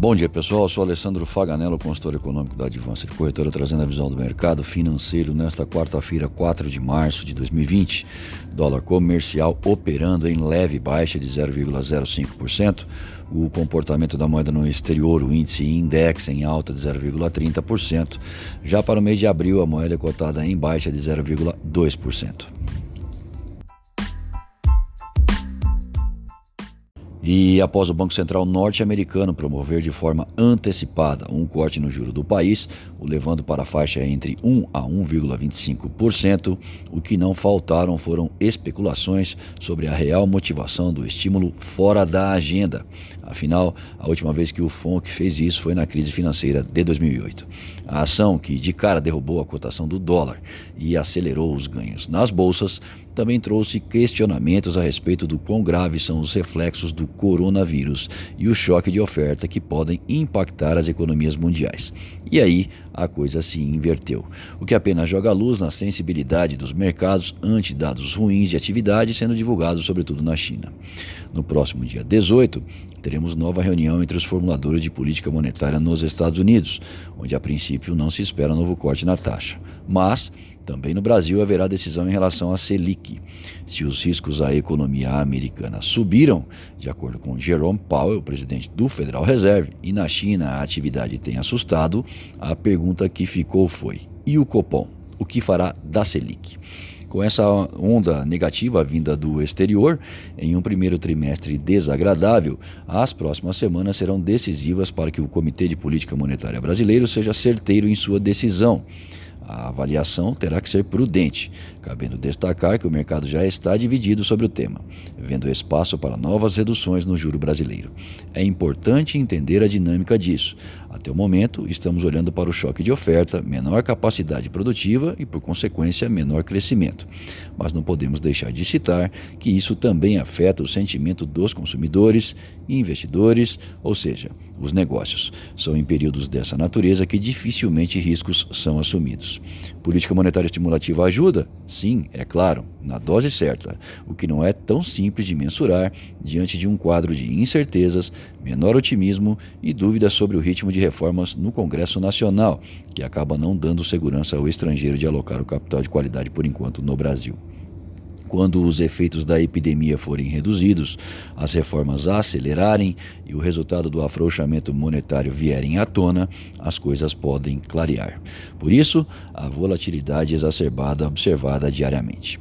Bom dia pessoal, eu sou Alessandro Faganello, consultor econômico da Advancer Corretora, trazendo a visão do mercado financeiro nesta quarta-feira, 4 de março de 2020. Dólar comercial operando em leve baixa de 0,05%. O comportamento da moeda no exterior, o índice index em alta de 0,30%. Já para o mês de abril, a moeda é cotada em baixa de 0,2%. E após o Banco Central norte-americano promover de forma antecipada um corte no juro do país, o levando para a faixa entre 1 a 1,25%, o que não faltaram foram especulações sobre a real motivação do estímulo fora da agenda. Afinal, a última vez que o FONC fez isso foi na crise financeira de 2008. A ação que de cara derrubou a cotação do dólar e acelerou os ganhos nas bolsas também trouxe questionamentos a respeito do quão graves são os reflexos do coronavírus e o choque de oferta que podem impactar as economias mundiais. E aí a coisa se inverteu, o que apenas joga luz na sensibilidade dos mercados ante dados ruins de atividade sendo divulgados sobretudo na China. No próximo dia 18, teremos nova reunião entre os formuladores de política monetária nos Estados Unidos, onde a princípio não se espera novo corte na taxa. Mas também no Brasil haverá decisão em relação à Selic. Se os riscos à economia americana subiram, de acordo com Jerome Powell, presidente do Federal Reserve, e na China a atividade tem assustado, a pergunta que ficou foi: e o Copom? O que fará da Selic? Com essa onda negativa vinda do exterior, em um primeiro trimestre desagradável, as próximas semanas serão decisivas para que o Comitê de Política Monetária Brasileiro seja certeiro em sua decisão. A avaliação terá que ser prudente, cabendo destacar que o mercado já está dividido sobre o tema, vendo espaço para novas reduções no juro brasileiro. É importante entender a dinâmica disso. Até o momento, estamos olhando para o choque de oferta, menor capacidade produtiva e, por consequência, menor crescimento. Mas não podemos deixar de citar que isso também afeta o sentimento dos consumidores e investidores, ou seja, os negócios. São em períodos dessa natureza que dificilmente riscos são assumidos. Política monetária estimulativa ajuda? Sim, é claro, na dose certa, o que não é tão simples de mensurar diante de um quadro de incertezas, menor otimismo e dúvidas sobre o ritmo de reformas no Congresso Nacional, que acaba não dando segurança ao estrangeiro de alocar o capital de qualidade por enquanto no Brasil. Quando os efeitos da epidemia forem reduzidos, as reformas acelerarem e o resultado do afrouxamento monetário vierem à tona, as coisas podem clarear. Por isso, a volatilidade exacerbada observada diariamente.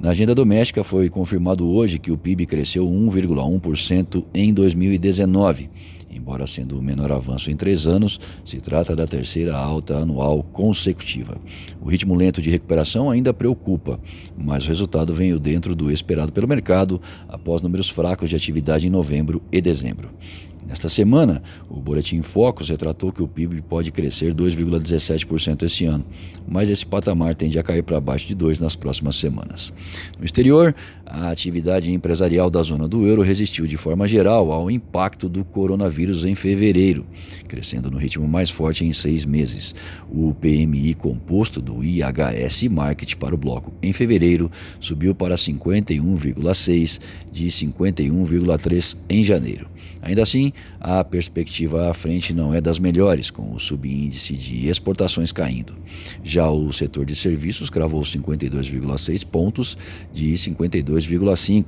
Na agenda doméstica foi confirmado hoje que o PIB cresceu 1,1% em 2019 Embora sendo o menor avanço em três anos, se trata da terceira alta anual consecutiva. O ritmo lento de recuperação ainda preocupa, mas o resultado veio dentro do esperado pelo mercado após números fracos de atividade em novembro e dezembro. Nesta semana, o Boletim Focus retratou que o PIB pode crescer 2,17% este ano, mas esse patamar tende a cair para baixo de 2% nas próximas semanas. No exterior, a atividade empresarial da zona do euro resistiu de forma geral ao impacto do coronavírus em fevereiro, crescendo no ritmo mais forte em seis meses. O PMI composto do IHS Market para o bloco em fevereiro subiu para 51,6 de 51,3 em janeiro. Ainda assim, a perspectiva à frente não é das melhores, com o subíndice de exportações caindo. Já o setor de serviços cravou 52,6 pontos de 52,5.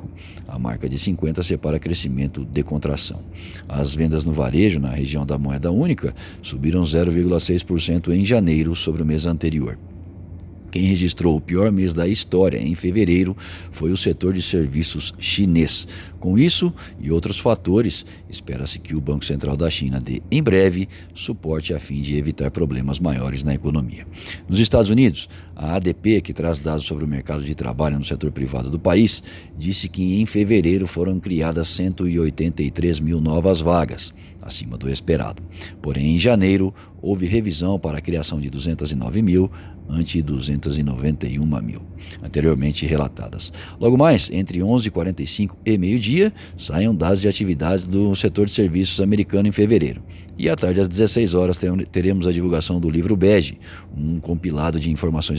A marca de 50 separa crescimento de contração. As vendas no varejo na região da moeda única subiram 0,6% em janeiro sobre o mês anterior. Quem registrou o pior mês da história em fevereiro foi o setor de serviços chinês. Com isso e outros fatores, espera-se que o Banco Central da China dê em breve suporte a fim de evitar problemas maiores na economia. Nos Estados Unidos, a ADP, que traz dados sobre o mercado de trabalho no setor privado do país, disse que em fevereiro foram criadas 183 mil novas vagas, acima do esperado. Porém, em janeiro, houve revisão para a criação de 209 mil, ante 291 mil, anteriormente relatadas. Logo mais, entre 11h45 e meio-dia, saem dados de atividades do setor de serviços americano em fevereiro. E à tarde, às 16 horas, teremos a divulgação do livro Bege, um compilado de informações